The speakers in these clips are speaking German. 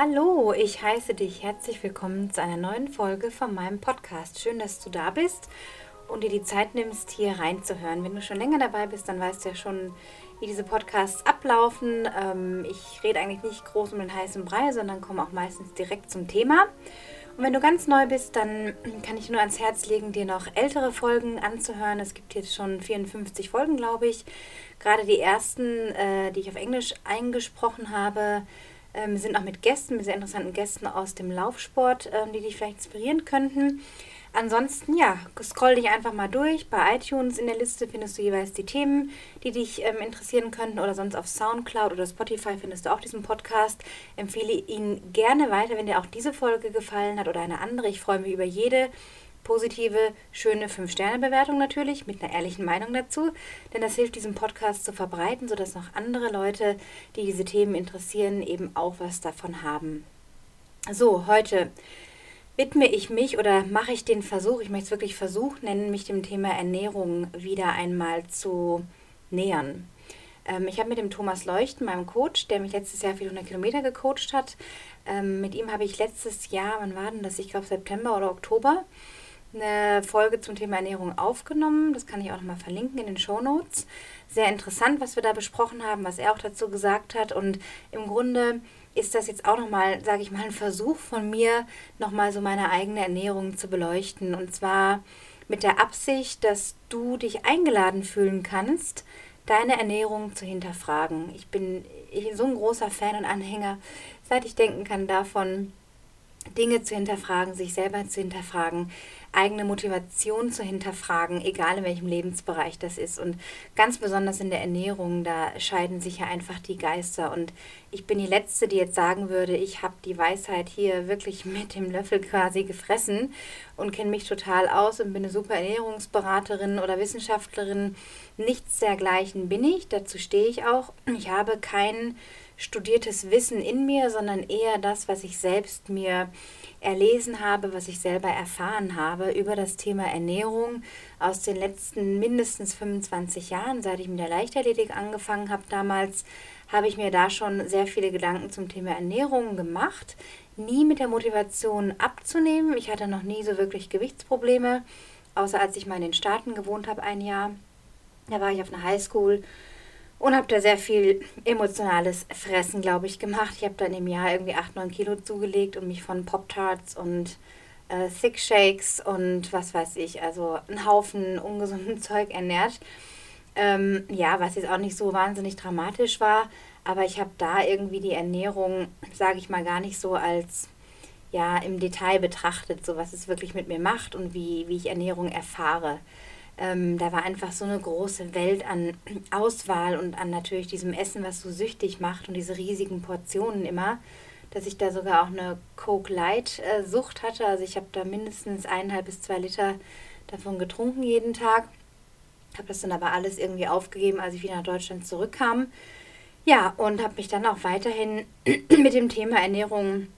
Hallo, ich heiße dich herzlich willkommen zu einer neuen Folge von meinem Podcast. Schön, dass du da bist und dir die Zeit nimmst, hier reinzuhören. Wenn du schon länger dabei bist, dann weißt du ja schon, wie diese Podcasts ablaufen. Ähm, ich rede eigentlich nicht groß um den heißen Brei, sondern komme auch meistens direkt zum Thema. Und wenn du ganz neu bist, dann kann ich nur ans Herz legen, dir noch ältere Folgen anzuhören. Es gibt jetzt schon 54 Folgen, glaube ich. Gerade die ersten, äh, die ich auf Englisch eingesprochen habe, ähm, sind auch mit Gästen, mit sehr interessanten Gästen aus dem Laufsport, ähm, die dich vielleicht inspirieren könnten. Ansonsten, ja, scroll dich einfach mal durch. Bei iTunes in der Liste findest du jeweils die Themen, die dich ähm, interessieren könnten. Oder sonst auf Soundcloud oder Spotify findest du auch diesen Podcast. Empfehle ihn gerne weiter, wenn dir auch diese Folge gefallen hat oder eine andere. Ich freue mich über jede positive, schöne 5-Sterne-Bewertung natürlich, mit einer ehrlichen Meinung dazu, denn das hilft diesem Podcast zu verbreiten, sodass noch andere Leute, die diese Themen interessieren, eben auch was davon haben. So, heute widme ich mich oder mache ich den Versuch, ich möchte es wirklich Versuch nennen, mich dem Thema Ernährung wieder einmal zu nähern. Ähm, ich habe mit dem Thomas Leuchten, meinem Coach, der mich letztes Jahr 400 Kilometer gecoacht hat, ähm, mit ihm habe ich letztes Jahr, wann war denn das? Ich glaube September oder Oktober, eine Folge zum Thema Ernährung aufgenommen. Das kann ich auch nochmal verlinken in den Show Notes. Sehr interessant, was wir da besprochen haben, was er auch dazu gesagt hat. Und im Grunde ist das jetzt auch nochmal, sage ich mal, ein Versuch von mir, nochmal so meine eigene Ernährung zu beleuchten. Und zwar mit der Absicht, dass du dich eingeladen fühlen kannst, deine Ernährung zu hinterfragen. Ich bin so ein großer Fan und Anhänger, seit ich denken kann, davon, Dinge zu hinterfragen, sich selber zu hinterfragen, eigene Motivation zu hinterfragen, egal in welchem Lebensbereich das ist. Und ganz besonders in der Ernährung, da scheiden sich ja einfach die Geister. Und ich bin die Letzte, die jetzt sagen würde, ich habe die Weisheit hier wirklich mit dem Löffel quasi gefressen und kenne mich total aus und bin eine super Ernährungsberaterin oder Wissenschaftlerin. Nichts dergleichen bin ich, dazu stehe ich auch. Ich habe kein studiertes Wissen in mir, sondern eher das, was ich selbst mir erlesen habe, was ich selber erfahren habe über das Thema Ernährung aus den letzten mindestens 25 Jahren, seit ich mit der Leichtathletik angefangen habe damals, habe ich mir da schon sehr viele Gedanken zum Thema Ernährung gemacht. Nie mit der Motivation abzunehmen. Ich hatte noch nie so wirklich Gewichtsprobleme, außer als ich mal in den Staaten gewohnt habe, ein Jahr. Da war ich auf einer Highschool und habe da sehr viel emotionales Fressen, glaube ich, gemacht. Ich habe dann im Jahr irgendwie 8, 9 Kilo zugelegt und mich von Pop-Tarts und äh, Thick Shakes und was weiß ich, also einen Haufen ungesunden Zeug ernährt. Ähm, ja, was jetzt auch nicht so wahnsinnig dramatisch war, aber ich habe da irgendwie die Ernährung, sage ich mal, gar nicht so als ja im Detail betrachtet, so was es wirklich mit mir macht und wie, wie ich Ernährung erfahre. Ähm, da war einfach so eine große Welt an Auswahl und an natürlich diesem Essen, was so süchtig macht und diese riesigen Portionen immer, dass ich da sogar auch eine Coke Light äh, Sucht hatte. Also ich habe da mindestens eineinhalb bis zwei Liter davon getrunken jeden Tag. Habe das dann aber alles irgendwie aufgegeben, als ich wieder nach Deutschland zurückkam. Ja, und habe mich dann auch weiterhin mit dem Thema Ernährung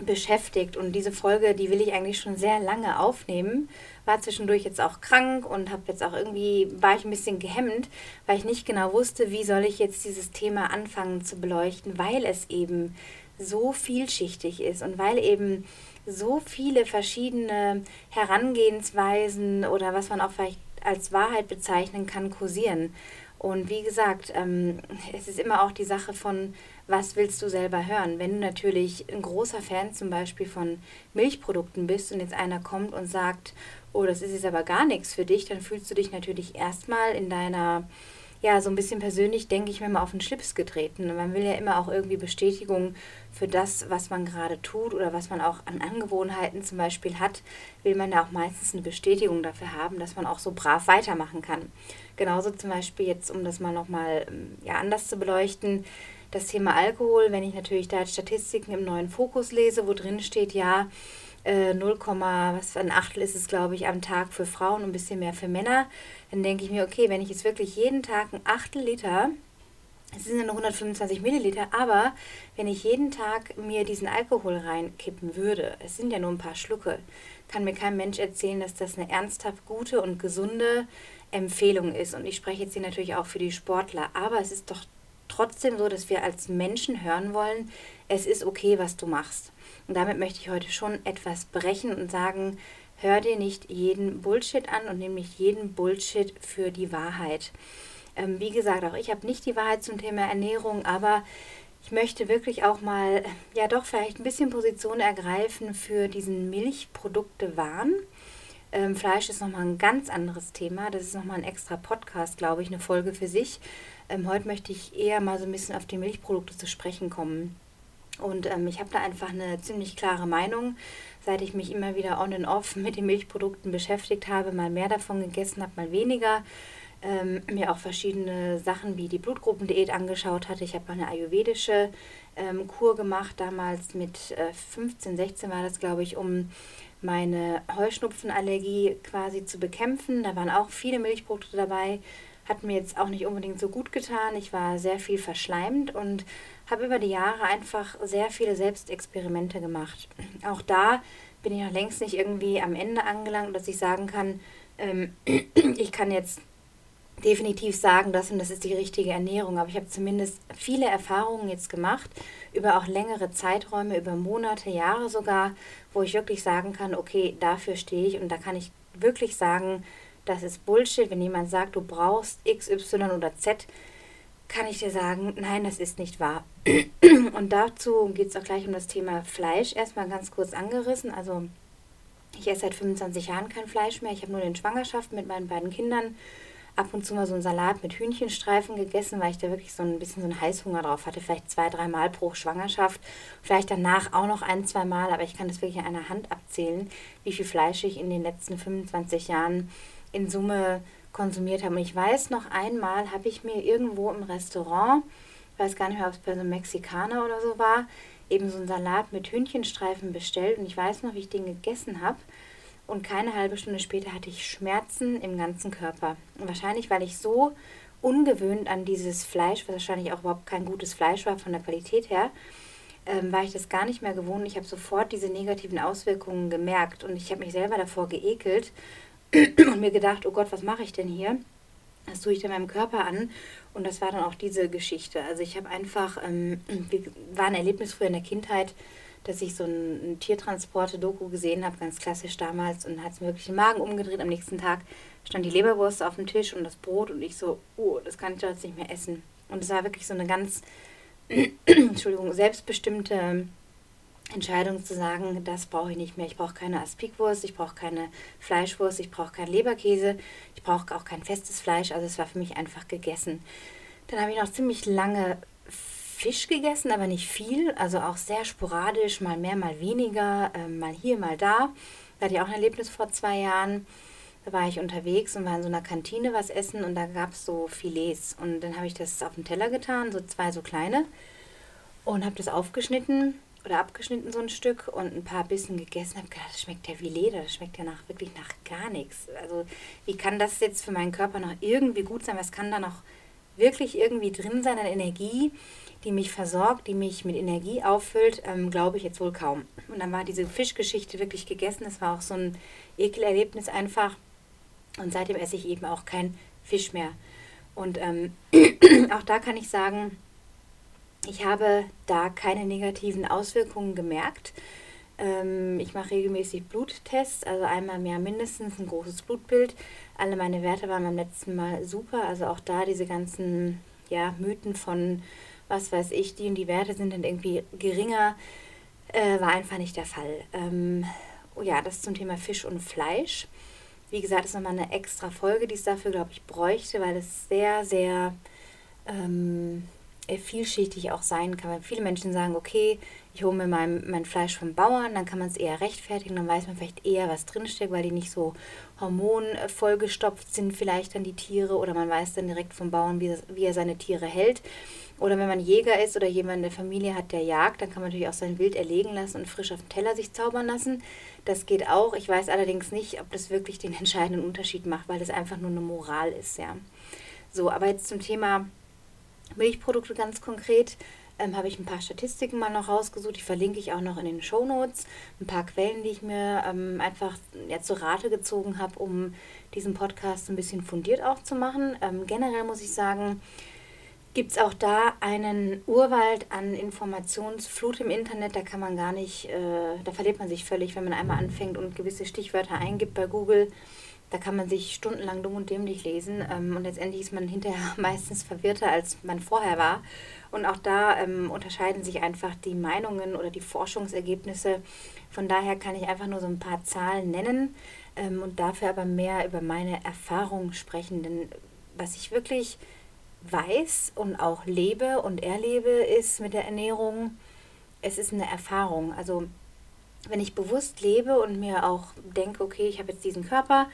beschäftigt. Und diese Folge, die will ich eigentlich schon sehr lange aufnehmen. War zwischendurch jetzt auch krank und habe jetzt auch irgendwie, war ich ein bisschen gehemmt, weil ich nicht genau wusste, wie soll ich jetzt dieses Thema anfangen zu beleuchten, weil es eben so vielschichtig ist und weil eben so viele verschiedene Herangehensweisen oder was man auch vielleicht als Wahrheit bezeichnen kann, kursieren. Und wie gesagt, ähm, es ist immer auch die Sache von, was willst du selber hören? Wenn du natürlich ein großer Fan zum Beispiel von Milchprodukten bist und jetzt einer kommt und sagt, oh, das ist jetzt aber gar nichts für dich, dann fühlst du dich natürlich erstmal in deiner, ja, so ein bisschen persönlich, denke ich mir mal, auf den Schlips getreten. Man will ja immer auch irgendwie Bestätigung für das, was man gerade tut oder was man auch an Angewohnheiten zum Beispiel hat, will man ja auch meistens eine Bestätigung dafür haben, dass man auch so brav weitermachen kann. Genauso zum Beispiel jetzt, um das mal nochmal ja, anders zu beleuchten, das Thema Alkohol, wenn ich natürlich da Statistiken im neuen Fokus lese, wo drin steht, ja, äh, 0, was für ein Achtel ist es, glaube ich, am Tag für Frauen und ein bisschen mehr für Männer, dann denke ich mir, okay, wenn ich jetzt wirklich jeden Tag ein Achtel Liter, es sind ja nur 125 Milliliter, aber wenn ich jeden Tag mir diesen Alkohol reinkippen würde, es sind ja nur ein paar Schlucke, kann mir kein Mensch erzählen, dass das eine ernsthaft gute und gesunde Empfehlung ist. Und ich spreche jetzt hier natürlich auch für die Sportler, aber es ist doch trotzdem so, dass wir als Menschen hören wollen, es ist okay, was du machst. Und damit möchte ich heute schon etwas brechen und sagen, hör dir nicht jeden Bullshit an und nimm nicht jeden Bullshit für die Wahrheit. Ähm, wie gesagt, auch ich habe nicht die Wahrheit zum Thema Ernährung, aber ich möchte wirklich auch mal, ja doch vielleicht ein bisschen Position ergreifen für diesen Milchprodukte-Wahn. Ähm, Fleisch ist nochmal ein ganz anderes Thema. Das ist nochmal ein extra Podcast, glaube ich, eine Folge für sich. Ähm, heute möchte ich eher mal so ein bisschen auf die Milchprodukte zu sprechen kommen. Und ähm, ich habe da einfach eine ziemlich klare Meinung, seit ich mich immer wieder on and off mit den Milchprodukten beschäftigt habe, mal mehr davon gegessen habe, mal weniger. Ähm, mir auch verschiedene Sachen wie die Blutgruppendiät angeschaut hatte. Ich habe eine ayurvedische ähm, Kur gemacht, damals mit äh, 15, 16 war das, glaube ich, um meine Heuschnupfenallergie quasi zu bekämpfen. Da waren auch viele Milchprodukte dabei. Hat mir jetzt auch nicht unbedingt so gut getan. Ich war sehr viel verschleimt und habe über die Jahre einfach sehr viele Selbstexperimente gemacht. Auch da bin ich noch längst nicht irgendwie am Ende angelangt, dass ich sagen kann, ähm, ich kann jetzt definitiv sagen, das und das ist die richtige Ernährung. Aber ich habe zumindest viele Erfahrungen jetzt gemacht, über auch längere Zeiträume, über Monate, Jahre sogar, wo ich wirklich sagen kann, okay, dafür stehe ich und da kann ich wirklich sagen, das ist Bullshit. Wenn jemand sagt, du brauchst X, Y oder Z, kann ich dir sagen, nein, das ist nicht wahr. Und dazu geht es auch gleich um das Thema Fleisch. Erstmal ganz kurz angerissen. Also ich esse seit 25 Jahren kein Fleisch mehr. Ich habe nur in Schwangerschaften mit meinen beiden Kindern ab und zu mal so einen Salat mit Hühnchenstreifen gegessen, weil ich da wirklich so ein bisschen so einen Heißhunger drauf hatte. Vielleicht zwei, drei Mal pro Schwangerschaft. Vielleicht danach auch noch ein, zwei Mal. Aber ich kann das wirklich an einer Hand abzählen, wie viel Fleisch ich in den letzten 25 Jahren in Summe konsumiert habe. Und ich weiß noch einmal, habe ich mir irgendwo im Restaurant, weiß gar nicht mehr, ob es bei so einem Mexikaner oder so war, eben so einen Salat mit Hühnchenstreifen bestellt. Und ich weiß noch, wie ich den gegessen habe. Und keine halbe Stunde später hatte ich Schmerzen im ganzen Körper. Und wahrscheinlich, weil ich so ungewöhnt an dieses Fleisch, was wahrscheinlich auch überhaupt kein gutes Fleisch war von der Qualität her, ähm, war ich das gar nicht mehr gewohnt. Ich habe sofort diese negativen Auswirkungen gemerkt und ich habe mich selber davor geekelt und mir gedacht, oh Gott, was mache ich denn hier? Das tue ich dann meinem Körper an. Und das war dann auch diese Geschichte. Also ich habe einfach, ähm, war ein Erlebnis früher in der Kindheit, dass ich so ein, ein Tiertransporte-Doku gesehen habe, ganz klassisch damals, und hat es mir wirklich den Magen umgedreht. Am nächsten Tag stand die Leberwurst auf dem Tisch und das Brot und ich so, oh, das kann ich doch jetzt nicht mehr essen. Und es war wirklich so eine ganz, Entschuldigung, selbstbestimmte Entscheidung zu sagen, das brauche ich nicht mehr. Ich brauche keine Aspikwurst, ich brauche keine Fleischwurst, ich brauche keinen Leberkäse, ich brauche auch kein festes Fleisch. Also es war für mich einfach gegessen. Dann habe ich noch ziemlich lange Fisch gegessen, aber nicht viel. Also auch sehr sporadisch, mal mehr, mal weniger, äh, mal hier, mal da. Da hatte ich auch ein Erlebnis vor zwei Jahren. Da war ich unterwegs und war in so einer Kantine was essen und da gab es so Filets. Und dann habe ich das auf den Teller getan, so zwei so kleine, und habe das aufgeschnitten oder abgeschnitten so ein Stück und ein paar Bissen gegessen habe, das schmeckt ja wie Leder, das schmeckt ja nach wirklich nach gar nichts. Also wie kann das jetzt für meinen Körper noch irgendwie gut sein? Was kann da noch wirklich irgendwie drin sein an Energie, die mich versorgt, die mich mit Energie auffüllt? Ähm, Glaube ich jetzt wohl kaum. Und dann war diese Fischgeschichte wirklich gegessen. Das war auch so ein Ekelerlebnis einfach. Und seitdem esse ich eben auch kein Fisch mehr. Und ähm, auch da kann ich sagen, ich habe da keine negativen Auswirkungen gemerkt. Ähm, ich mache regelmäßig Bluttests, also einmal mehr mindestens ein großes Blutbild. Alle meine Werte waren beim letzten Mal super. Also auch da diese ganzen ja, Mythen von, was weiß ich, die und die Werte sind dann irgendwie geringer, äh, war einfach nicht der Fall. Ähm, ja, das zum Thema Fisch und Fleisch. Wie gesagt, ist nochmal eine extra Folge, die es dafür, glaube ich, bräuchte, weil es sehr, sehr ähm, äh, vielschichtig auch sein kann. Weil viele Menschen sagen, okay, ich hole mir mein, mein Fleisch vom Bauern, dann kann man es eher rechtfertigen, dann weiß man vielleicht eher, was drinsteckt, weil die nicht so hormonvollgestopft sind, vielleicht dann die Tiere, oder man weiß dann direkt vom Bauern, wie, wie er seine Tiere hält. Oder wenn man Jäger ist oder jemand in der Familie hat, der jagt, dann kann man natürlich auch sein Wild erlegen lassen und frisch auf den Teller sich zaubern lassen. Das geht auch. Ich weiß allerdings nicht, ob das wirklich den entscheidenden Unterschied macht, weil das einfach nur eine Moral ist, ja. So, aber jetzt zum Thema Milchprodukte ganz konkret ähm, habe ich ein paar Statistiken mal noch rausgesucht. Die verlinke ich auch noch in den Show Notes. Ein paar Quellen, die ich mir ähm, einfach ja, zur Rate gezogen habe, um diesen Podcast ein bisschen fundiert auch zu machen. Ähm, generell muss ich sagen, gibt es auch da einen Urwald an Informationsflut im Internet. Da kann man gar nicht, äh, da verliert man sich völlig, wenn man einmal anfängt und gewisse Stichwörter eingibt bei Google. Da kann man sich stundenlang dumm und dämlich lesen ähm, und letztendlich ist man hinterher meistens verwirrter, als man vorher war. Und auch da ähm, unterscheiden sich einfach die Meinungen oder die Forschungsergebnisse. Von daher kann ich einfach nur so ein paar Zahlen nennen ähm, und dafür aber mehr über meine Erfahrung sprechen. Denn was ich wirklich weiß und auch lebe und erlebe, ist mit der Ernährung, es ist eine Erfahrung. Also wenn ich bewusst lebe und mir auch denke, okay, ich habe jetzt diesen Körper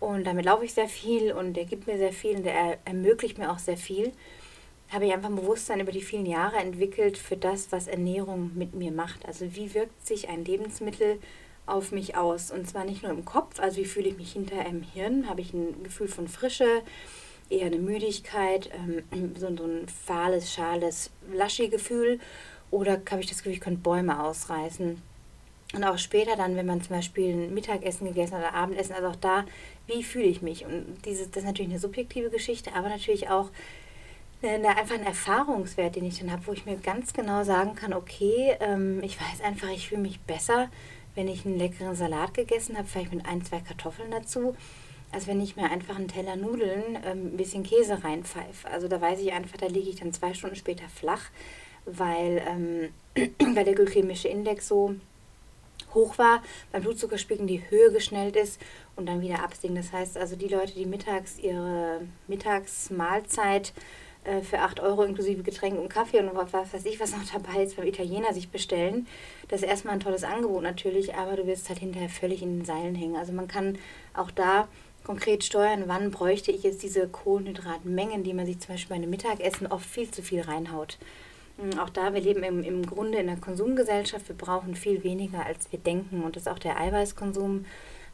und damit laufe ich sehr viel und der gibt mir sehr viel und der ermöglicht mir auch sehr viel, habe ich einfach ein Bewusstsein über die vielen Jahre entwickelt für das, was Ernährung mit mir macht. Also wie wirkt sich ein Lebensmittel auf mich aus? Und zwar nicht nur im Kopf, also wie fühle ich mich hinter im Hirn, habe ich ein Gefühl von Frische, eher eine Müdigkeit, ähm, so, so ein fahles, schales, Laschi-Gefühl oder habe ich das Gefühl, ich könnte Bäume ausreißen. Und auch später dann, wenn man zum Beispiel ein Mittagessen gegessen oder Abendessen, also auch da, wie fühle ich mich? Und diese, das ist natürlich eine subjektive Geschichte, aber natürlich auch eine, einfach ein Erfahrungswert, den ich dann habe, wo ich mir ganz genau sagen kann, okay, ähm, ich weiß einfach, ich fühle mich besser, wenn ich einen leckeren Salat gegessen habe, vielleicht mit ein, zwei Kartoffeln dazu, als wenn ich mir einfach einen Teller Nudeln, ähm, ein bisschen Käse reinpfeife. Also da weiß ich einfach, da liege ich dann zwei Stunden später flach, weil, ähm, weil der glykämische Index so hoch war, beim Blutzuckerspiegel die Höhe geschnellt ist und dann wieder absinkt. Das heißt also, die Leute, die mittags ihre Mittagsmahlzeit äh, für 8 Euro inklusive Getränk und Kaffee und was weiß ich, was noch dabei ist, beim Italiener sich bestellen, das ist erstmal ein tolles Angebot natürlich, aber du wirst halt hinterher völlig in den Seilen hängen. Also man kann auch da konkret steuern, wann bräuchte ich jetzt diese Kohlenhydratmengen, die man sich zum Beispiel bei einem Mittagessen oft viel zu viel reinhaut. Hm, auch da, wir leben im, im Grunde in einer Konsumgesellschaft, wir brauchen viel weniger, als wir denken. Und das ist auch der Eiweißkonsum,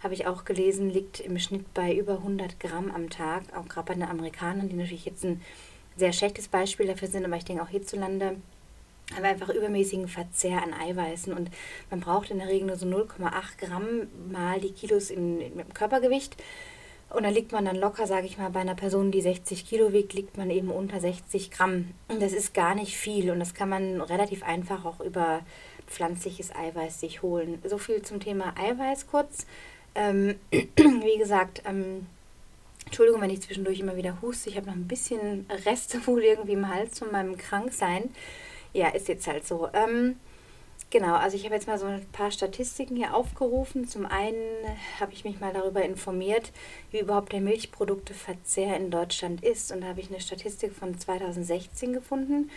habe ich auch gelesen, liegt im Schnitt bei über 100 Gramm am Tag. Auch gerade bei den Amerikanern, die natürlich jetzt ein sehr schlechtes Beispiel dafür sind, aber ich denke auch hierzulande haben wir einfach übermäßigen Verzehr an Eiweißen und man braucht in der Regel nur so 0,8 Gramm mal die Kilos im Körpergewicht. Und da liegt man dann locker, sage ich mal, bei einer Person, die 60 Kilo wiegt, liegt man eben unter 60 Gramm. Und das ist gar nicht viel und das kann man relativ einfach auch über pflanzliches Eiweiß sich holen. So viel zum Thema Eiweiß kurz. Ähm, wie gesagt, ähm, Entschuldigung, wenn ich zwischendurch immer wieder huste. Ich habe noch ein bisschen Reste wohl irgendwie im Hals von meinem Kranksein. Ja, ist jetzt halt so. Ähm, Genau, also ich habe jetzt mal so ein paar Statistiken hier aufgerufen. Zum einen habe ich mich mal darüber informiert, wie überhaupt der Milchprodukteverzehr in Deutschland ist. Und da habe ich eine Statistik von 2016 gefunden,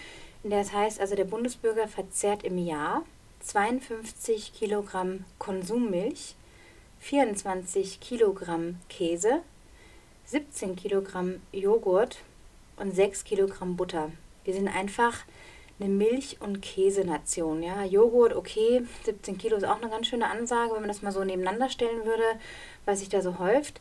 in der es heißt, also der Bundesbürger verzehrt im Jahr 52 Kilogramm Konsummilch, 24 Kilogramm Käse, 17 Kilogramm Joghurt und 6 Kilogramm Butter. Wir sind einfach eine Milch- und Käsenation. Ja, Joghurt, okay, 17 Kilo ist auch eine ganz schöne Ansage, wenn man das mal so nebeneinander stellen würde, was sich da so häuft.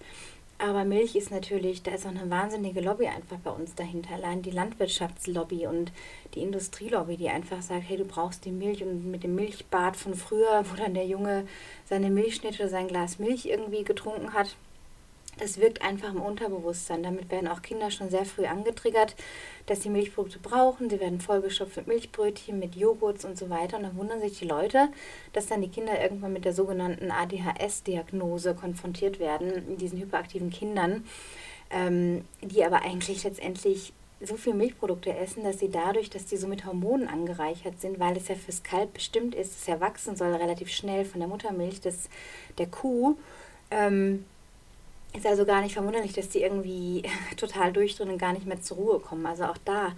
Aber Milch ist natürlich, da ist auch eine wahnsinnige Lobby einfach bei uns dahinter. Allein die Landwirtschaftslobby und die Industrielobby, die einfach sagt, hey, du brauchst die Milch und mit dem Milchbad von früher, wo dann der Junge seine Milchschnitte oder sein Glas Milch irgendwie getrunken hat, das wirkt einfach im Unterbewusstsein. Damit werden auch Kinder schon sehr früh angetriggert, dass sie Milchprodukte brauchen. Sie werden vollgestopft mit Milchbrötchen, mit Joghurts und so weiter. Und dann wundern sich die Leute, dass dann die Kinder irgendwann mit der sogenannten ADHS-Diagnose konfrontiert werden, diesen hyperaktiven Kindern, ähm, die aber eigentlich letztendlich so viel Milchprodukte essen, dass sie dadurch, dass die so mit Hormonen angereichert sind, weil es ja fürs Kalb bestimmt ist, dass ja wachsen soll relativ schnell von der Muttermilch des, der Kuh, ähm, ist also gar nicht verwunderlich, dass die irgendwie total durchdrehen und gar nicht mehr zur Ruhe kommen. Also auch da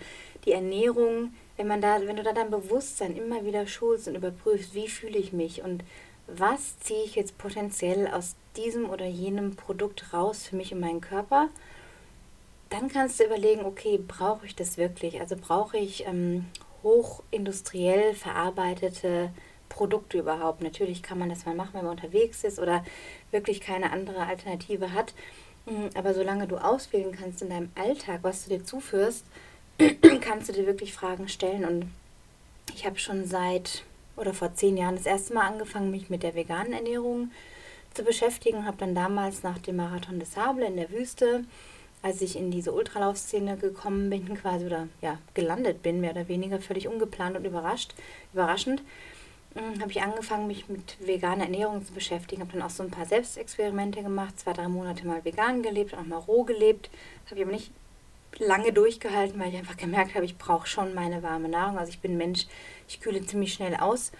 die Ernährung, wenn man da, wenn du da dein Bewusstsein immer wieder schulst und überprüfst, wie fühle ich mich und was ziehe ich jetzt potenziell aus diesem oder jenem Produkt raus für mich und meinen Körper, dann kannst du überlegen, okay, brauche ich das wirklich? Also brauche ich ähm, hochindustriell verarbeitete Produkte überhaupt. Natürlich kann man das mal machen, wenn man unterwegs ist oder wirklich keine andere Alternative hat. Mm, aber solange du auswählen kannst in deinem Alltag, was du dir zuführst, kannst du dir wirklich Fragen stellen. Und ich habe schon seit oder vor zehn Jahren das erste Mal angefangen, mich mit der veganen Ernährung zu beschäftigen. Habe dann damals nach dem Marathon des Sable in der Wüste als ich in diese Ultralaufszene gekommen bin, quasi oder ja, gelandet bin, mehr oder weniger völlig ungeplant und überrascht, überraschend, habe ich angefangen, mich mit veganer Ernährung zu beschäftigen. Habe dann auch so ein paar Selbstexperimente gemacht, zwei, drei Monate mal vegan gelebt, auch mal roh gelebt. Habe ich aber nicht lange durchgehalten, weil ich einfach gemerkt habe, ich brauche schon meine warme Nahrung. Also ich bin Mensch, ich kühle ziemlich schnell aus.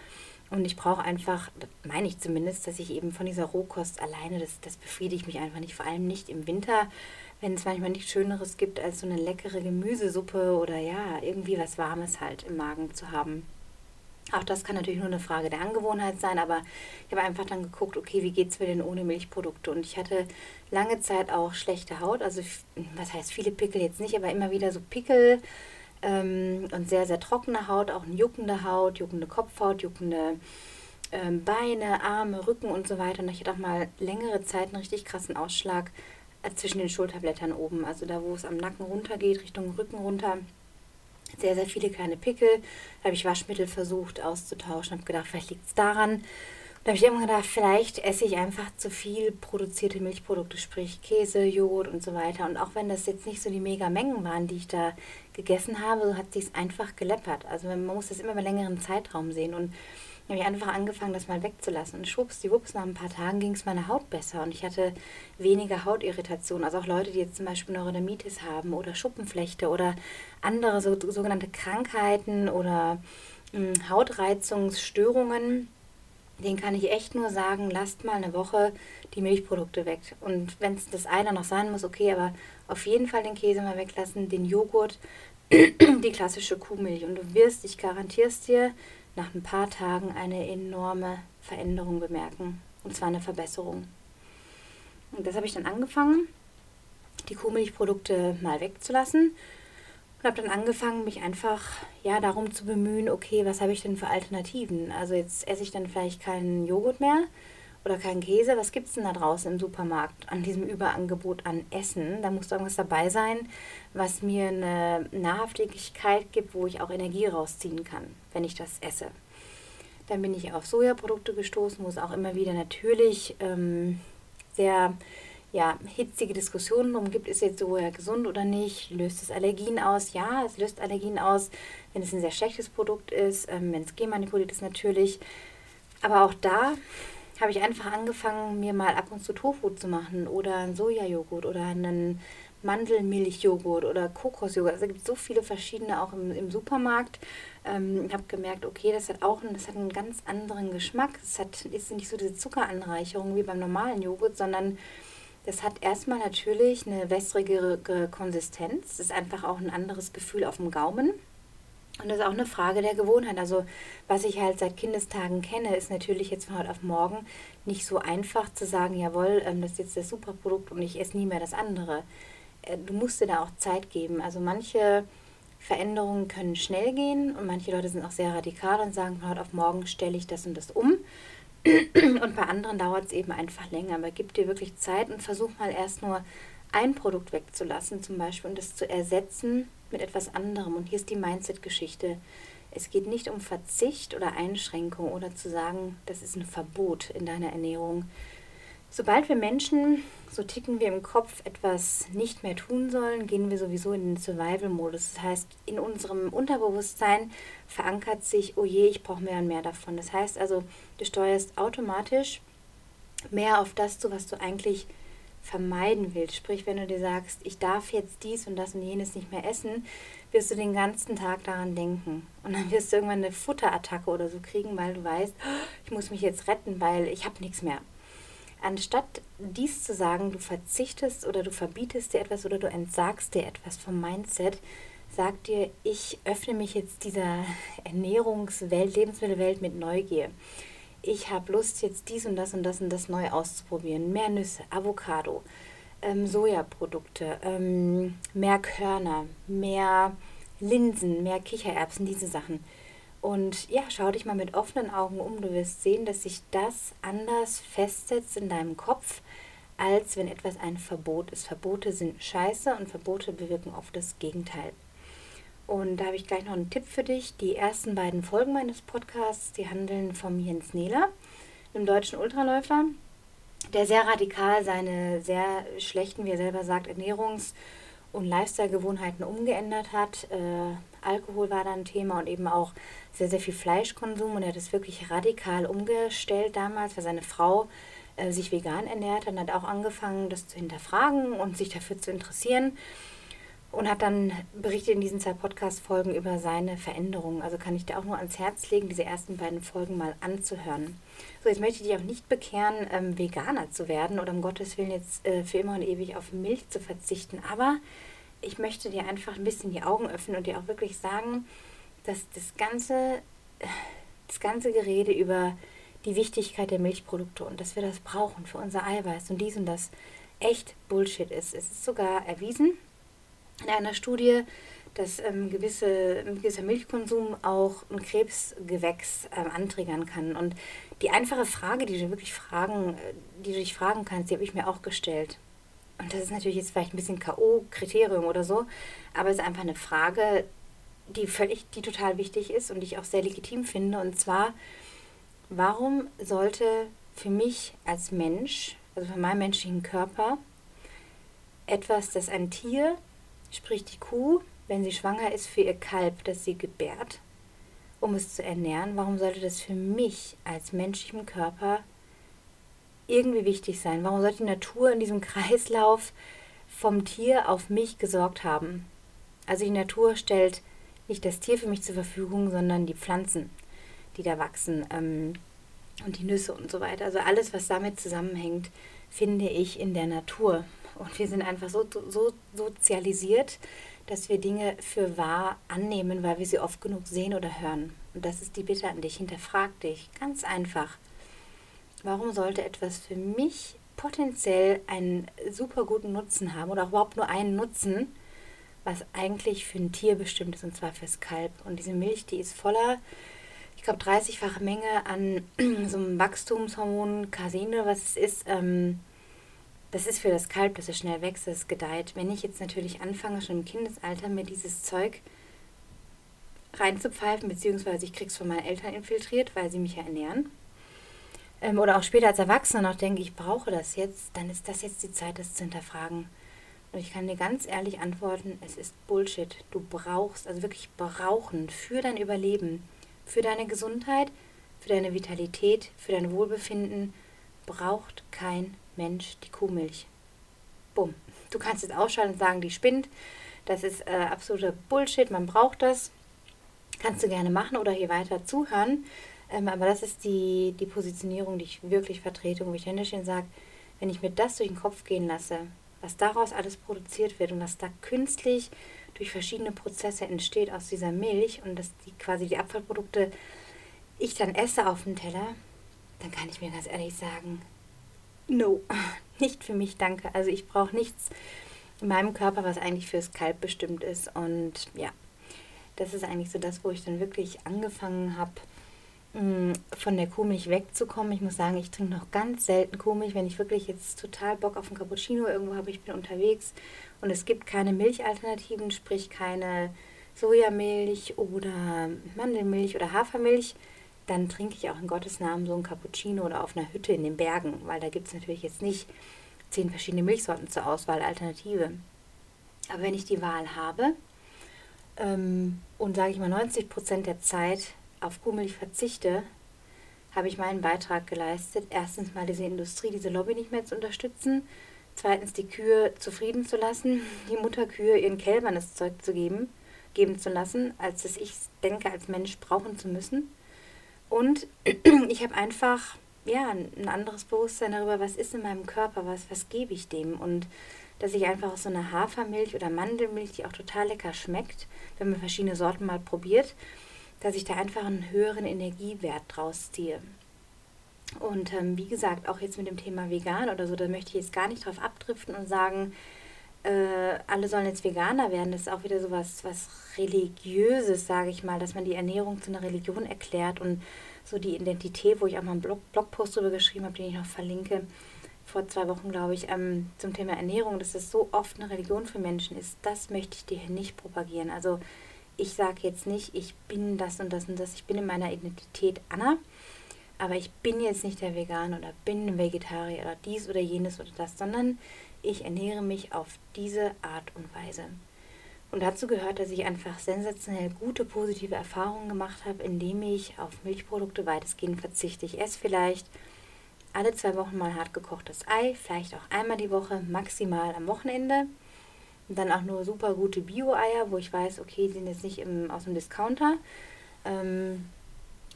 Und ich brauche einfach, meine ich zumindest, dass ich eben von dieser Rohkost alleine, das, das befriedigt mich einfach nicht. Vor allem nicht im Winter, wenn es manchmal nichts Schöneres gibt, als so eine leckere Gemüsesuppe oder ja, irgendwie was Warmes halt im Magen zu haben. Auch das kann natürlich nur eine Frage der Angewohnheit sein, aber ich habe einfach dann geguckt, okay, wie geht es mir denn ohne Milchprodukte? Und ich hatte lange Zeit auch schlechte Haut, also was heißt viele Pickel jetzt nicht, aber immer wieder so Pickel ähm, und sehr, sehr trockene Haut, auch eine juckende Haut, juckende Kopfhaut, juckende ähm, Beine, Arme, Rücken und so weiter. Und ich hatte auch mal längere Zeit einen richtig krassen Ausschlag äh, zwischen den Schulterblättern oben, also da, wo es am Nacken runter geht, Richtung Rücken runter sehr, sehr viele kleine Pickel. Da habe ich Waschmittel versucht auszutauschen, habe gedacht, vielleicht liegt es daran. Da habe ich immer gedacht, vielleicht esse ich einfach zu viel produzierte Milchprodukte, sprich Käse, Joghurt und so weiter. Und auch wenn das jetzt nicht so die mega Mengen waren, die ich da gegessen habe, so hat sich es einfach geleppert. Also man muss das immer über längeren Zeitraum sehen. Und habe ich einfach angefangen, das mal wegzulassen. Und schwuppsdiwupps, nach ein paar Tagen ging es meiner Haut besser und ich hatte weniger Hautirritation. Also auch Leute, die jetzt zum Beispiel Neurodermitis haben oder Schuppenflechte oder andere so, sogenannte Krankheiten oder mh, hm, Hautreizungsstörungen, den kann ich echt nur sagen, lasst mal eine Woche die Milchprodukte weg. Und wenn es das eine noch sein muss, okay, aber auf jeden Fall den Käse mal weglassen, den Joghurt, die klassische Kuhmilch. Und du wirst, ich garantiere es dir, nach ein paar Tagen eine enorme Veränderung bemerken. Und zwar eine Verbesserung. Und das habe ich dann angefangen, die Kuhmilchprodukte mal wegzulassen. Und habe dann angefangen, mich einfach ja, darum zu bemühen, okay, was habe ich denn für Alternativen? Also jetzt esse ich dann vielleicht keinen Joghurt mehr oder keinen Käse. Was gibt es denn da draußen im Supermarkt an diesem Überangebot an Essen? Da muss irgendwas dabei sein, was mir eine Nahrhaftigkeit gibt, wo ich auch Energie rausziehen kann, wenn ich das esse. Dann bin ich auf Sojaprodukte gestoßen, wo es auch immer wieder natürlich ähm, sehr ja, hitzige Diskussionen darum gibt, ist jetzt Soja gesund oder nicht, löst es Allergien aus? Ja, es löst Allergien aus, wenn es ein sehr schlechtes Produkt ist, ähm, wenn es genmanipuliert ist natürlich. Aber auch da habe ich einfach angefangen, mir mal ab und zu Tofu zu machen oder einen Sojajoghurt oder einen Mandelmilchjoghurt oder Kokosjoghurt. Also es gibt so viele verschiedene auch im, im Supermarkt. Ähm, ich habe gemerkt, okay, das hat auch einen, das hat einen ganz anderen Geschmack. Es ist nicht so diese Zuckeranreicherung wie beim normalen Joghurt, sondern das hat erstmal natürlich eine wässrigere Konsistenz. Das ist einfach auch ein anderes Gefühl auf dem Gaumen. Und das ist auch eine Frage der Gewohnheit. Also was ich halt seit Kindestagen kenne, ist natürlich jetzt von heute auf morgen nicht so einfach zu sagen, jawohl, ähm, das ist jetzt das Superprodukt und ich esse nie mehr das andere. Äh, du musst dir da auch Zeit geben. Also manche Veränderungen können schnell gehen und manche Leute sind auch sehr radikal und sagen, von heute auf morgen stelle ich das und das um. Und bei anderen dauert es eben einfach länger. Aber gib dir wirklich Zeit und versuch mal erst nur ein Produkt wegzulassen, zum Beispiel, und das zu ersetzen mit etwas anderem. Und hier ist die Mindset-Geschichte. Es geht nicht um Verzicht oder Einschränkung oder zu sagen, das ist ein Verbot in deiner Ernährung. Sobald wir Menschen, so ticken wir im Kopf, etwas nicht mehr tun sollen, gehen wir sowieso in den Survival-Modus. Das heißt, in unserem Unterbewusstsein verankert sich, oh je, ich brauche mehr und mehr davon. Das heißt also, du steuerst automatisch mehr auf das zu, was du eigentlich vermeiden willst. Sprich, wenn du dir sagst, ich darf jetzt dies und das und jenes nicht mehr essen, wirst du den ganzen Tag daran denken. Und dann wirst du irgendwann eine Futterattacke oder so kriegen, weil du weißt, ich muss mich jetzt retten, weil ich habe nichts mehr. Anstatt dies zu sagen, du verzichtest oder du verbietest dir etwas oder du entsagst dir etwas vom Mindset, sag dir, ich öffne mich jetzt dieser Ernährungswelt, Lebensmittelwelt mit Neugier ich habe Lust, jetzt dies und das und das und das neu auszuprobieren. Mehr Nüsse, Avocado, ähm, Sojaprodukte, ähm, mehr Körner, mehr Linsen, mehr Kichererbsen, diese Sachen. Und ja, schau dich mal mit offenen Augen um. Du wirst sehen, dass sich das anders festsetzt in deinem Kopf, als wenn etwas ein Verbot ist. Verbote sind scheiße und Verbote bewirken oft das Gegenteil. Und da habe ich gleich noch einen Tipp für dich. Die ersten beiden Folgen meines Podcasts, die handeln vom Jens Nehler, einem deutschen Ultraläufer, der sehr radikal seine sehr schlechten, wie er selber sagt, Ernährungs- und Lifestyle-Gewohnheiten umgeändert hat. Äh, Alkohol war da ein Thema und eben auch sehr, sehr viel Fleischkonsum und er hat es wirklich radikal umgestellt damals, weil seine Frau äh, sich vegan ernährt und hat auch angefangen, das zu hinterfragen und sich dafür zu interessieren und hat dann berichtet in diesen zwei Podcast-Folgen über seine Veränderungen. Also kann ich dir auch nur ans Herz legen, diese ersten beiden Folgen mal anzuhören. So, jetzt möchte ich dich auch nicht bekehren, ähm, Veganer zu werden oder um Gottes Willen jetzt äh, für immer und ewig auf Milch zu verzichten. Aber ich möchte dir einfach ein bisschen die Augen öffnen und dir auch wirklich sagen, dass das ganze, das ganze Gerede über die Wichtigkeit der Milchprodukte und dass wir das brauchen für unser Eiweiß und dies und das echt Bullshit ist. Es ist sogar erwiesen in einer Studie, dass ähm, gewisse, gewisser Milchkonsum auch ein Krebsgewächs ähm, antriggern kann. Und die einfache Frage, die du wirklich fragen, äh, die du dich fragen kannst, die habe ich mir auch gestellt. Und das ist natürlich jetzt vielleicht ein bisschen K.O.-Kriterium oder so, aber es ist einfach eine Frage, die völlig, die total wichtig ist und die ich auch sehr legitim finde. Und zwar, warum sollte für mich als Mensch, also für meinen menschlichen Körper, etwas, das ein Tier, sprich die Kuh, wenn sie schwanger ist, für ihr Kalb, das sie gebärt, um es zu ernähren, warum sollte das für mich als menschlichen Körper irgendwie wichtig sein? Warum sollte die Natur in diesem Kreislauf vom Tier auf mich gesorgt haben? Also die Natur stellt nicht das Tier für mich zur Verfügung, sondern die Pflanzen, die da wachsen ähm, und die Nüsse und so weiter. Also alles, was damit zusammenhängt, finde ich in der Natur. Und wir sind einfach so, so sozialisiert, dass wir Dinge für wahr annehmen, weil wir sie oft genug sehen oder hören. Und das ist die Bitte an dich. Hinterfrag dich. Ganz einfach. Warum sollte etwas für mich potenziell einen super guten Nutzen haben oder überhaupt nur einen Nutzen, was eigentlich für ein Tier bestimmt ist, und zwar fürs Kalb. Und diese Milch, die ist voller, ich glaube, 30-fache Menge an so einem Wachstumshormon, Casine, was es ist. Ähm, das ist für das Kalb, dass es schnell wächst, dass es gedeiht. Wenn ich jetzt natürlich anfange, schon im Kindesalter mir dieses Zeug reinzupfeifen, beziehungsweise ich krieg's von meinen Eltern infiltriert, weil sie mich ja ernähren, ähm, oder auch später als Erwachsener noch denke, ich brauche das jetzt, dann ist das jetzt die Zeit, das zu hinterfragen. Und ich kann dir ganz ehrlich antworten, es ist Bullshit. Du brauchst, also wirklich brauchen für dein Überleben, für deine Gesundheit, für deine Vitalität, für dein Wohlbefinden, braucht kein Mensch die Kuhmilch. Bumm. Du kannst jetzt ausschalten und sagen, die spinnt. Das ist äh, absoluter Bullshit, man braucht das. Kannst du gerne machen oder hier weiter zuhören. Ähm, aber das ist die, die Positionierung, die ich wirklich vertrete, wo ich Händechen sage, wenn ich mir das durch den Kopf gehen lasse, was daraus alles produziert wird und was da künstlich durch verschiedene Prozesse entsteht aus dieser Milch und dass die quasi die Abfallprodukte ich dann esse auf dem Teller, dann kann ich mir ganz ehrlich sagen, no, nicht für mich, danke. Also ich brauche nichts in meinem Körper, was eigentlich fürs Kalb bestimmt ist. Und ja, das ist eigentlich so das, wo ich dann wirklich angefangen habe, Mm, von der Kuhmilch wegzukommen. Ich muss sagen, ich trinke noch ganz selten Kuhmilch, wenn ich wirklich jetzt total Bock auf einen Cappuccino irgendwo habe, ich bin unterwegs und es gibt keine Milchalternativen, sprich keine Sojamilch oder Mandelmilch oder Hafermilch, dann trinke ich auch in Gottes Namen so einen Cappuccino oder auf einer Hütte in den Bergen, weil da gibt es natürlich jetzt nicht zehn verschiedene Milchsorten zur Auswahl, Alternative. Aber wenn ich die Wahl habe ähm, und sage ich mal 90 Prozent der Zeit auf Kuhmilch verzichte, habe ich meinen Beitrag geleistet. Erstens mal diese Industrie, diese Lobby nicht mehr zu unterstützen. Zweitens die Kühe zufrieden zu lassen, die Mutterkühe ihren Kälbern das Zeug zu geben, geben zu lassen, als dass ich denke, als Mensch brauchen zu müssen. Und ich habe einfach ja, ein anderes Bewusstsein darüber, was ist in meinem Körper, was, was gebe ich dem. Und dass ich einfach aus so einer Hafermilch oder Mandelmilch, die auch total lecker schmeckt, wenn man verschiedene Sorten mal probiert, dass ich da einfach einen höheren Energiewert draus ziehe. Und ähm, wie gesagt, auch jetzt mit dem Thema vegan oder so, da möchte ich jetzt gar nicht drauf abdriften und sagen, äh, alle sollen jetzt Veganer werden. Das ist auch wieder so was, was Religiöses, sage ich mal, dass man die Ernährung zu einer Religion erklärt und so die Identität, wo ich auch mal einen Blog, Blogpost drüber geschrieben habe, den ich noch verlinke, vor zwei Wochen, glaube ich, ähm, zum Thema Ernährung, dass das so oft eine Religion für Menschen ist, das möchte ich dir hier nicht propagieren. Also ich sage jetzt nicht, ich bin das und das und das, ich bin in meiner Identität Anna. aber ich bin jetzt nicht der Vegan oder bin Vegetarier oder dies oder jenes oder das, sondern ich ernähre mich auf diese Art und Weise. Und dazu gehört, dass ich einfach sensationell gute, positive Erfahrungen gemacht habe, indem ich auf Milchprodukte weitestgehend verzichte. Ich esse vielleicht alle zwei Wochen mal hart gekochtes Ei, vielleicht auch einmal die Woche, maximal am Wochenende. Und dann auch nur super gute Bio-Eier, wo ich weiß, okay, die sind jetzt nicht im, aus dem Discounter, ähm,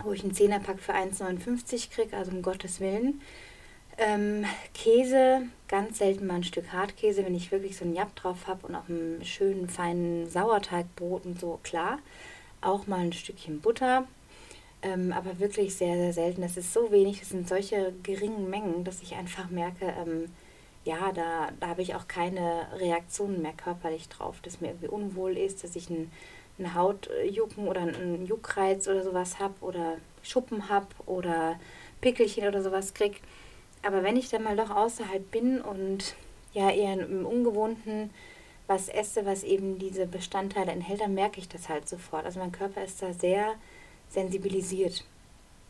wo ich einen Zehnerpack für 1,59 kriege, also um Gottes Willen. Ähm, Käse, ganz selten mal ein Stück Hartkäse, wenn ich wirklich so einen Japp drauf habe und auch einen schönen, feinen Sauerteigbrot und so, klar. Auch mal ein Stückchen Butter, ähm, aber wirklich sehr, sehr selten. Das ist so wenig, das sind solche geringen Mengen, dass ich einfach merke, ähm, ja, da, da habe ich auch keine Reaktionen mehr körperlich drauf, dass mir irgendwie unwohl ist, dass ich einen Hautjucken oder einen Juckreiz oder sowas habe oder Schuppen habe oder Pickelchen oder sowas kriege aber wenn ich dann mal doch außerhalb bin und ja eher im Ungewohnten was esse, was eben diese Bestandteile enthält, dann merke ich das halt sofort. Also mein Körper ist da sehr sensibilisiert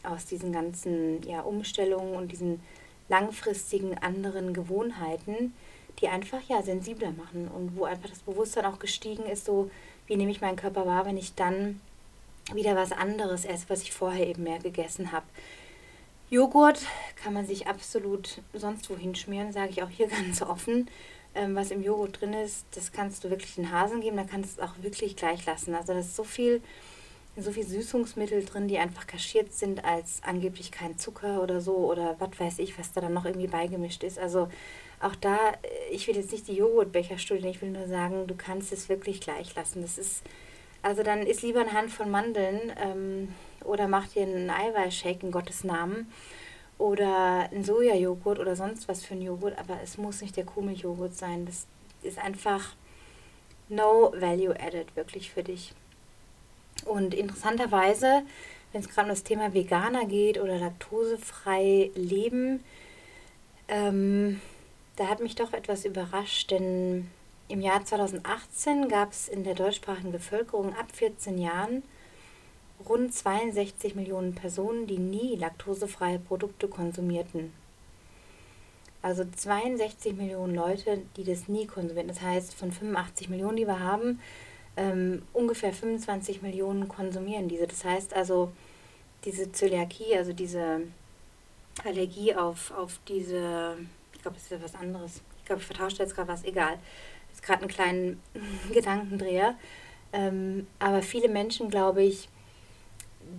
aus diesen ganzen ja, Umstellungen und diesen langfristigen anderen Gewohnheiten, die einfach ja sensibler machen und wo einfach das Bewusstsein auch gestiegen ist, so wie nehme ich meinen Körper wahr, wenn ich dann wieder was anderes esse, was ich vorher eben mehr gegessen habe. Joghurt kann man sich absolut sonst wohin schmieren, sage ich auch hier ganz offen. Ähm, was im Joghurt drin ist, das kannst du wirklich den Hasen geben, da kannst du es auch wirklich gleich lassen. Also da ist so viel, so viel Süßungsmittel drin, die einfach kaschiert sind als angeblich kein Zucker oder so oder was weiß ich, was da dann noch irgendwie beigemischt ist. Also auch da, äh, ich will jetzt nicht die Joghurtbecher studieren, ich will nur sagen, du kannst es wirklich gleich lassen. Das ist, also dann ist lieber eine Hand von Mandeln. Ähm, oder mach dir einen Eiweißshake in Gottes Namen oder einen Sojajoghurt oder sonst was für einen Joghurt, aber es muss nicht der Kuhmilchjoghurt sein. Das ist einfach no value added wirklich für dich. Und interessanterweise, wenn es gerade um das Thema Veganer geht oder laktosefrei leben, ähm, da hat mich doch etwas überrascht, denn im Jahr 2018 gab es in der deutschsprachigen Bevölkerung ab 14 Jahren rund 62 Millionen Personen, die nie laktosefreie Produkte konsumierten. Also 62 Millionen Leute, die das nie konsumieren. Das heißt, von 85 Millionen, die wir haben, ähm, ungefähr 25 Millionen konsumieren diese. Das heißt also, diese Zöliakie, also diese Allergie auf, auf diese, ich glaube, das ist ja was anderes. Ich glaube, ich vertausche jetzt gerade was, egal. Das ist gerade ein kleiner Gedankendreher. Ähm, aber viele Menschen, glaube ich,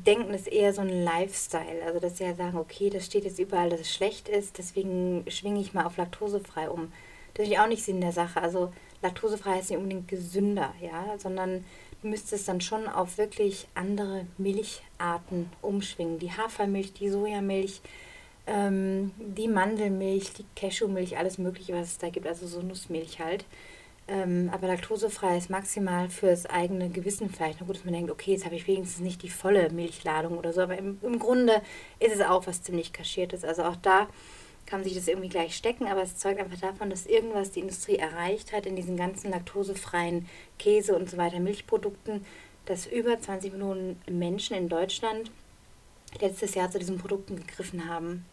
denken, es eher so ein Lifestyle. Also, dass sie ja sagen, okay, das steht jetzt überall, dass es schlecht ist, deswegen schwinge ich mal auf laktosefrei um. Das ist auch nicht Sinn der Sache. Also, laktosefrei ist nicht unbedingt gesünder, ja, sondern du müsstest dann schon auf wirklich andere Milcharten umschwingen. Die Hafermilch, die Sojamilch, ähm, die Mandelmilch, die Cashewmilch, alles Mögliche, was es da gibt, also so Nussmilch halt. Ähm, aber laktosefrei ist maximal fürs eigene Gewissen vielleicht. Na gut, dass man denkt, okay, jetzt habe ich wenigstens nicht die volle Milchladung oder so. Aber im, im Grunde ist es auch was ziemlich kaschiertes. Also auch da kann sich das irgendwie gleich stecken, aber es zeugt einfach davon, dass irgendwas die Industrie erreicht hat in diesen ganzen laktosefreien Käse und so weiter Milchprodukten, dass über 20 Millionen Menschen in Deutschland letztes Jahr zu diesen Produkten gegriffen haben.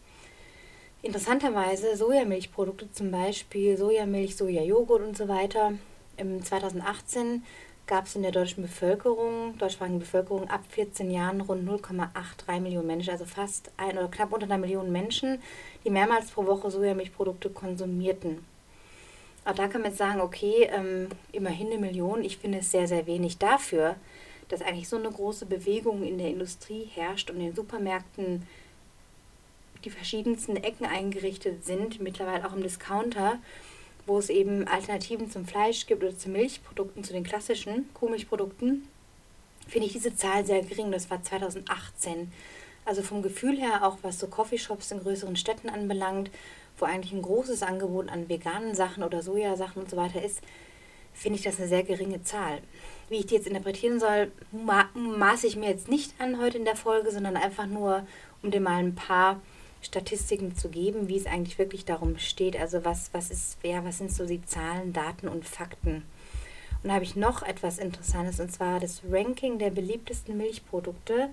Interessanterweise Sojamilchprodukte, zum Beispiel Sojamilch, Sojajoghurt und so weiter. Im 2018 gab es in der deutschen Bevölkerung, deutschsprachigen Bevölkerung ab 14 Jahren rund 0,83 Millionen Menschen, also fast ein oder knapp unter einer Million Menschen, die mehrmals pro Woche Sojamilchprodukte konsumierten. Auch da kann man jetzt sagen, okay, ähm, immerhin eine Million. Ich finde es sehr, sehr wenig dafür, dass eigentlich so eine große Bewegung in der Industrie herrscht und in den Supermärkten die verschiedensten Ecken eingerichtet sind, mittlerweile auch im Discounter, wo es eben Alternativen zum Fleisch gibt oder zu Milchprodukten, zu den klassischen Kuhmilchprodukten, finde ich diese Zahl sehr gering. Das war 2018. Also vom Gefühl her, auch was so Coffeeshops in größeren Städten anbelangt, wo eigentlich ein großes Angebot an veganen Sachen oder Sojasachen und so weiter ist, finde ich das eine sehr geringe Zahl. Wie ich die jetzt interpretieren soll, ma maße ich mir jetzt nicht an heute in der Folge, sondern einfach nur, um dir mal ein paar Statistiken zu geben, wie es eigentlich wirklich darum steht. Also was, was ist, ja, was sind so die Zahlen, Daten und Fakten. Und da habe ich noch etwas Interessantes, und zwar das Ranking der beliebtesten Milchprodukte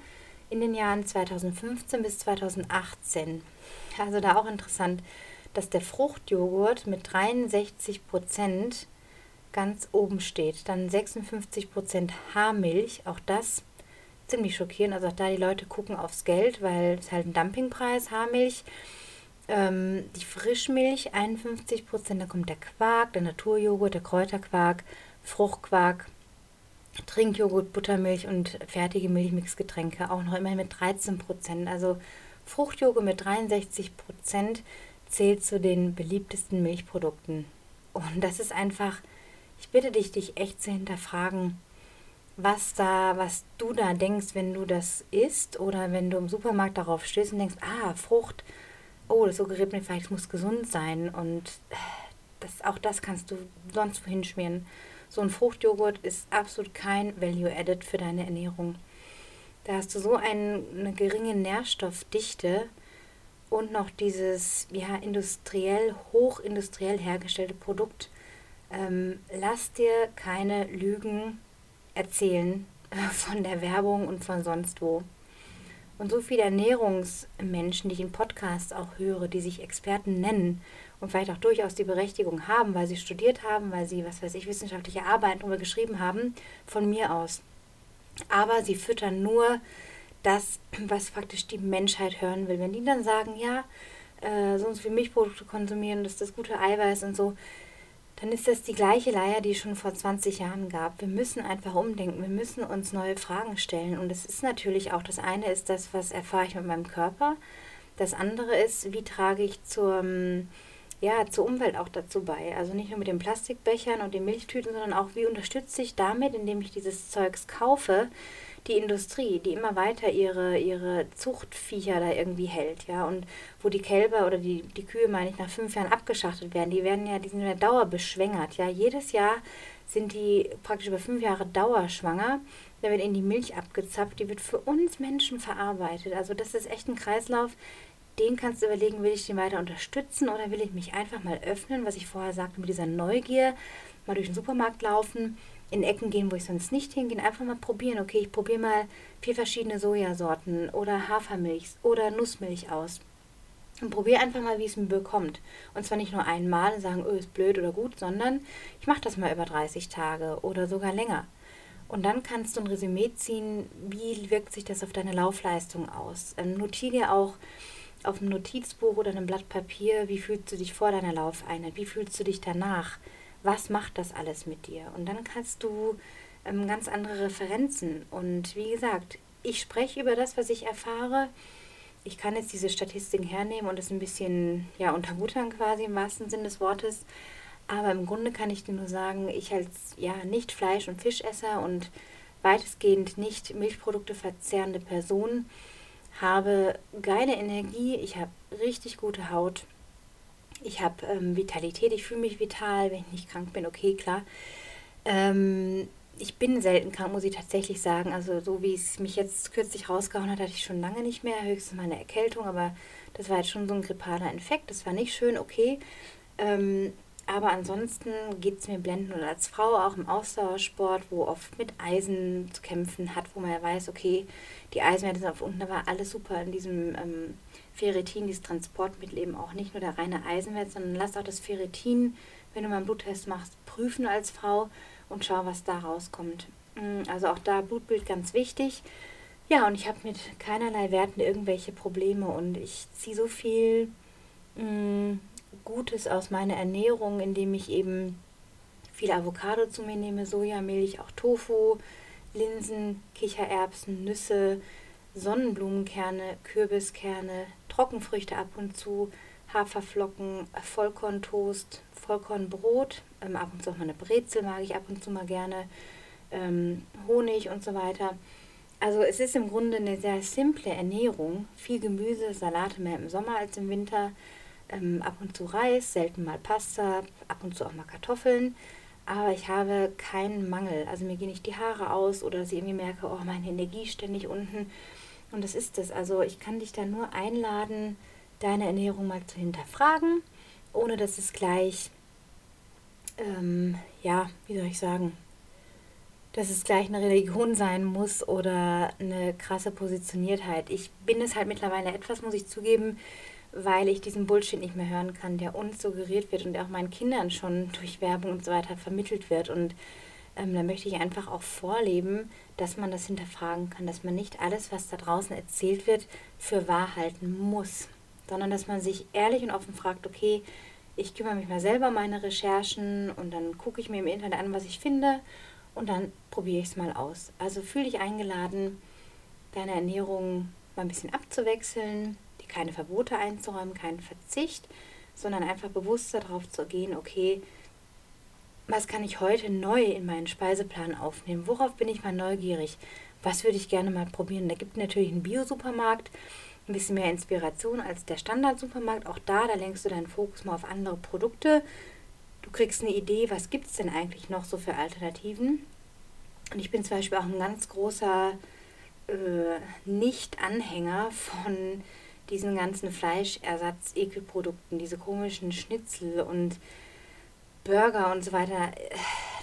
in den Jahren 2015 bis 2018. Also da auch interessant, dass der Fruchtjoghurt mit 63 Prozent ganz oben steht. Dann 56 Prozent Haarmilch, auch das ziemlich schockierend. Also auch da die Leute gucken aufs Geld, weil es halt ein Dumpingpreis, Haarmilch. Ähm, die Frischmilch 51 Prozent, da kommt der Quark, der Naturjoghurt, der Kräuterquark, Fruchtquark, Trinkjoghurt, Buttermilch und fertige Milchmixgetränke auch noch immerhin mit 13 Prozent. Also Fruchtjoghurt mit 63 Prozent zählt zu den beliebtesten Milchprodukten. Und das ist einfach, ich bitte dich, dich echt zu hinterfragen, was da, was du da denkst, wenn du das isst oder wenn du im Supermarkt darauf stößt und denkst, ah, Frucht, oh, das suggeriert mir vielleicht, es muss gesund sein und äh, das, auch das kannst du sonst wohin schmieren. So ein Fruchtjoghurt ist absolut kein Value-Added für deine Ernährung. Da hast du so ein, eine geringe Nährstoffdichte und noch dieses ja, industriell, hochindustriell hergestellte Produkt. Ähm, lass dir keine Lügen erzählen äh, von der Werbung und von sonst wo. Und so viele Ernährungsmenschen, die ich in Podcasts auch höre, die sich Experten nennen und vielleicht auch durchaus die Berechtigung haben, weil sie studiert haben, weil sie, was weiß ich, wissenschaftliche Arbeiten darüber geschrieben haben, von mir aus. Aber sie füttern nur das, was praktisch die Menschheit hören will. Wenn die dann sagen, ja, äh, so und so viel Milchprodukte konsumieren, das ist das gute Eiweiß und so, dann ist das die gleiche Leier, die es schon vor 20 Jahren gab. Wir müssen einfach umdenken, wir müssen uns neue Fragen stellen. Und es ist natürlich auch, das eine ist das, was erfahre ich mit meinem Körper. Das andere ist, wie trage ich zur, ja, zur Umwelt auch dazu bei. Also nicht nur mit den Plastikbechern und den Milchtüten, sondern auch, wie unterstütze ich damit, indem ich dieses Zeugs kaufe, die Industrie, die immer weiter ihre, ihre Zuchtviecher da irgendwie hält, ja, und wo die Kälber oder die, die Kühe, meine ich, nach fünf Jahren abgeschachtet werden, die werden ja, die sind ja dauerbeschwängert, ja, jedes Jahr sind die praktisch über fünf Jahre dauerschwanger, da wird ihnen die Milch abgezapft, die wird für uns Menschen verarbeitet, also das ist echt ein Kreislauf, den kannst du überlegen, will ich den weiter unterstützen oder will ich mich einfach mal öffnen, was ich vorher sagte, mit dieser Neugier, mal durch den Supermarkt laufen, in Ecken gehen, wo ich sonst nicht hingehe, einfach mal probieren. Okay, ich probiere mal vier verschiedene Sojasorten oder Hafermilch oder Nussmilch aus. Und probiere einfach mal, wie es mir bekommt. Und zwar nicht nur einmal und sagen, oh, ist blöd oder gut, sondern ich mache das mal über 30 Tage oder sogar länger. Und dann kannst du ein Resümee ziehen, wie wirkt sich das auf deine Laufleistung aus. Ähm, notiere auch auf einem Notizbuch oder einem Blatt Papier, wie fühlst du dich vor deiner Laufeinheit, wie fühlst du dich danach was macht das alles mit dir? Und dann kannst du ähm, ganz andere Referenzen. Und wie gesagt, ich spreche über das, was ich erfahre. Ich kann jetzt diese Statistiken hernehmen und es ein bisschen ja, unterbuttern quasi im wahrsten Sinne des Wortes. Aber im Grunde kann ich dir nur sagen, ich als ja nicht Fleisch- und Fischesser und weitestgehend nicht Milchprodukte verzehrende Person habe geile Energie, ich habe richtig gute Haut ich habe ähm, Vitalität, ich fühle mich vital, wenn ich nicht krank bin, okay, klar. Ähm, ich bin selten krank, muss ich tatsächlich sagen. Also so wie es mich jetzt kürzlich rausgehauen hat, hatte ich schon lange nicht mehr. Höchstens mal eine Erkältung, aber das war jetzt schon so ein grippaler Infekt. Das war nicht schön, okay. Ähm, aber ansonsten geht es mir blenden und als Frau auch im Ausdauersport, wo oft mit Eisen zu kämpfen hat, wo man ja weiß, okay, die Eisenwerte sind auf unten, da war alles super in diesem ähm, Ferritin, dieses Transportmittel eben auch nicht nur der reine Eisenwert, sondern lass auch das Ferritin, wenn du mal einen Bluttest machst, prüfen als Frau und schau, was da rauskommt. Mm, also auch da Blutbild ganz wichtig. Ja, und ich habe mit keinerlei Werten irgendwelche Probleme und ich ziehe so viel mh, mm, Gutes aus meiner Ernährung, indem ich eben viel Avocado zu mir nehme, Sojamilch, auch Tofu, Linsen, Kichererbsen, Nüsse, Sonnenblumenkerne, Kürbiskerne, Trockenfrüchte ab und zu, Haferflocken, Vollkorntoast, Vollkornbrot, ähm, ab und zu auch mal eine Brezel mag ich ab und zu mal gerne, ähm, Honig und so weiter. Also es ist im Grunde eine sehr simple Ernährung. Viel Gemüse, Salate mehr im Sommer als im Winter. Ähm, ab und zu Reis, selten mal Pasta, ab und zu auch mal Kartoffeln. Aber ich habe keinen Mangel. Also mir gehen nicht die Haare aus oder dass ich irgendwie merke, oh, meine Energie ständig unten. Und das ist es. Also ich kann dich da nur einladen, deine Ernährung mal zu hinterfragen, ohne dass es gleich, ähm, ja, wie soll ich sagen, dass es gleich eine Religion sein muss oder eine krasse Positioniertheit. Ich bin es halt mittlerweile etwas, muss ich zugeben, weil ich diesen Bullshit nicht mehr hören kann, der uns suggeriert wird und der auch meinen Kindern schon durch Werbung und so weiter vermittelt wird. Und ähm, da möchte ich einfach auch vorleben, dass man das hinterfragen kann, dass man nicht alles, was da draußen erzählt wird, für wahr halten muss, sondern dass man sich ehrlich und offen fragt, okay, ich kümmere mich mal selber um meine Recherchen und dann gucke ich mir im Internet an, was ich finde und dann probiere ich es mal aus. Also fühle dich eingeladen, deine Ernährung mal ein bisschen abzuwechseln, keine Verbote einzuräumen, keinen Verzicht, sondern einfach bewusst darauf zu gehen, okay, was kann ich heute neu in meinen Speiseplan aufnehmen? Worauf bin ich mal neugierig? Was würde ich gerne mal probieren? Da gibt natürlich einen Biosupermarkt, ein bisschen mehr Inspiration als der Standardsupermarkt. Auch da, da lenkst du deinen Fokus mal auf andere Produkte. Du kriegst eine Idee, was gibt es denn eigentlich noch so für Alternativen. Und ich bin zum Beispiel auch ein ganz großer äh, Nicht-Anhänger von diesen ganzen Fleischersatz-Ekelprodukten, diese komischen Schnitzel und Burger und so weiter,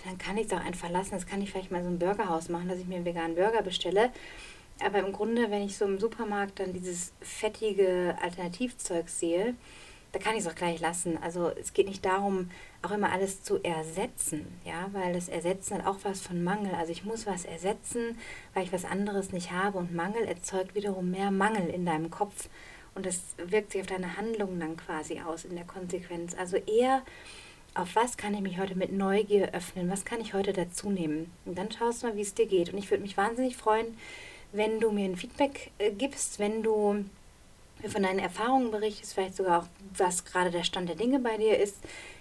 dann kann ich es auch einfach lassen. Das kann ich vielleicht mal so ein Burgerhaus machen, dass ich mir einen veganen Burger bestelle. Aber im Grunde, wenn ich so im Supermarkt dann dieses fettige Alternativzeug sehe, da kann ich es auch gleich lassen. Also es geht nicht darum, auch immer alles zu ersetzen, ja, weil das Ersetzen hat auch was von Mangel. Also ich muss was ersetzen, weil ich was anderes nicht habe und Mangel erzeugt wiederum mehr Mangel in deinem Kopf und das wirkt sich auf deine Handlungen dann quasi aus in der Konsequenz. Also eher auf was kann ich mich heute mit Neugier öffnen, was kann ich heute dazu nehmen. Und dann schaust du mal, wie es dir geht. Und ich würde mich wahnsinnig freuen, wenn du mir ein Feedback äh, gibst, wenn du mir von deinen Erfahrungen berichtest, vielleicht sogar auch, was gerade der Stand der Dinge bei dir ist,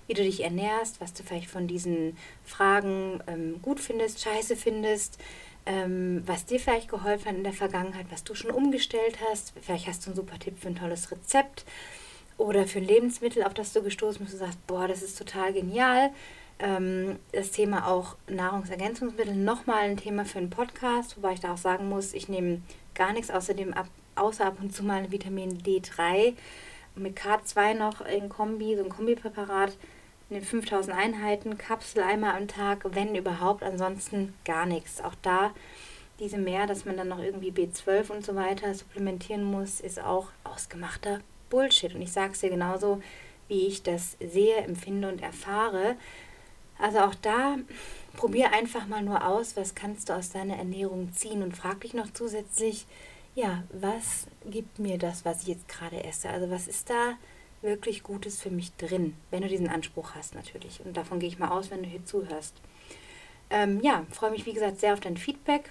wie du dich ernährst, was du vielleicht von diesen Fragen ähm, gut findest, scheiße findest, ähm, was dir vielleicht geholfen hat in der Vergangenheit, was du schon umgestellt hast. Vielleicht hast du einen super Tipp für ein tolles Rezept oder für ein Lebensmittel, auf das du gestoßen bist und sagst, boah, das ist total genial. Ähm, das Thema auch Nahrungsergänzungsmittel nochmal ein Thema für einen Podcast, wobei ich da auch sagen muss, ich nehme gar nichts außerdem ab, außer ab und zu mal Vitamin D3 mit K2 noch in Kombi, so ein Kombipräparat, in 5000 Einheiten, Kapsel einmal am Tag, wenn überhaupt, ansonsten gar nichts. Auch da diese mehr, dass man dann noch irgendwie B12 und so weiter supplementieren muss, ist auch ausgemachter Bullshit. Und ich sage es dir genauso, wie ich das sehe, empfinde und erfahre. Also auch da probier einfach mal nur aus, was kannst du aus deiner Ernährung ziehen und frag dich noch zusätzlich, ja, was gibt mir das, was ich jetzt gerade esse? Also was ist da wirklich Gutes für mich drin, wenn du diesen Anspruch hast natürlich. Und davon gehe ich mal aus, wenn du hier zuhörst. Ähm, ja, freue mich wie gesagt sehr auf dein Feedback.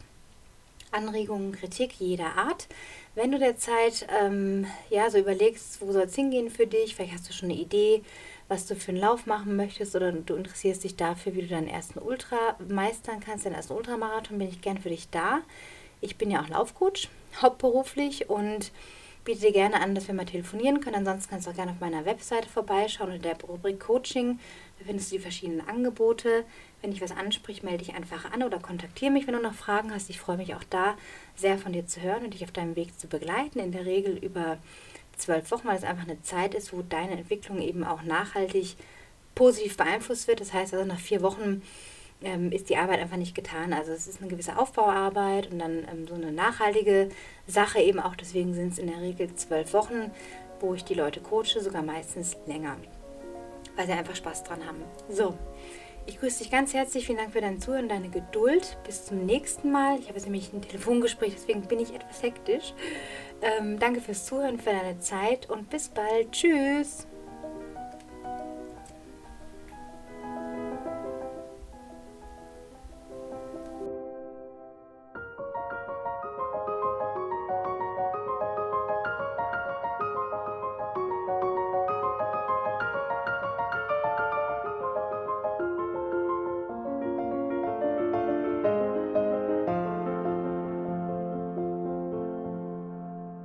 Anregungen, Kritik jeder Art. Wenn du derzeit ähm, ja, so überlegst, wo soll es hingehen für dich, vielleicht hast du schon eine Idee, was du für einen Lauf machen möchtest oder du interessierst dich dafür, wie du deinen ersten Ultra meistern kannst, deinen ersten Ultramarathon, bin ich gern für dich da. Ich bin ja auch Laufcoach, hauptberuflich und biete dir gerne an, dass wir mal telefonieren können. Ansonsten kannst du auch gerne auf meiner Webseite vorbeischauen unter der Rubrik Coaching. Da findest du die verschiedenen Angebote. Wenn dich was anspricht, melde dich einfach an oder kontaktiere mich, wenn du noch Fragen hast. Ich freue mich auch da sehr von dir zu hören und dich auf deinem Weg zu begleiten. In der Regel über zwölf Wochen, weil es einfach eine Zeit ist, wo deine Entwicklung eben auch nachhaltig positiv beeinflusst wird. Das heißt also nach vier Wochen ähm, ist die Arbeit einfach nicht getan. Also es ist eine gewisse Aufbauarbeit und dann ähm, so eine nachhaltige Sache eben auch. Deswegen sind es in der Regel zwölf Wochen, wo ich die Leute coache, sogar meistens länger, weil sie einfach Spaß dran haben. So, ich grüße dich ganz herzlich. Vielen Dank für dein Zuhören, deine Geduld. Bis zum nächsten Mal. Ich habe jetzt nämlich ein Telefongespräch, deswegen bin ich etwas hektisch. Ähm, danke fürs Zuhören, für deine Zeit und bis bald. Tschüss.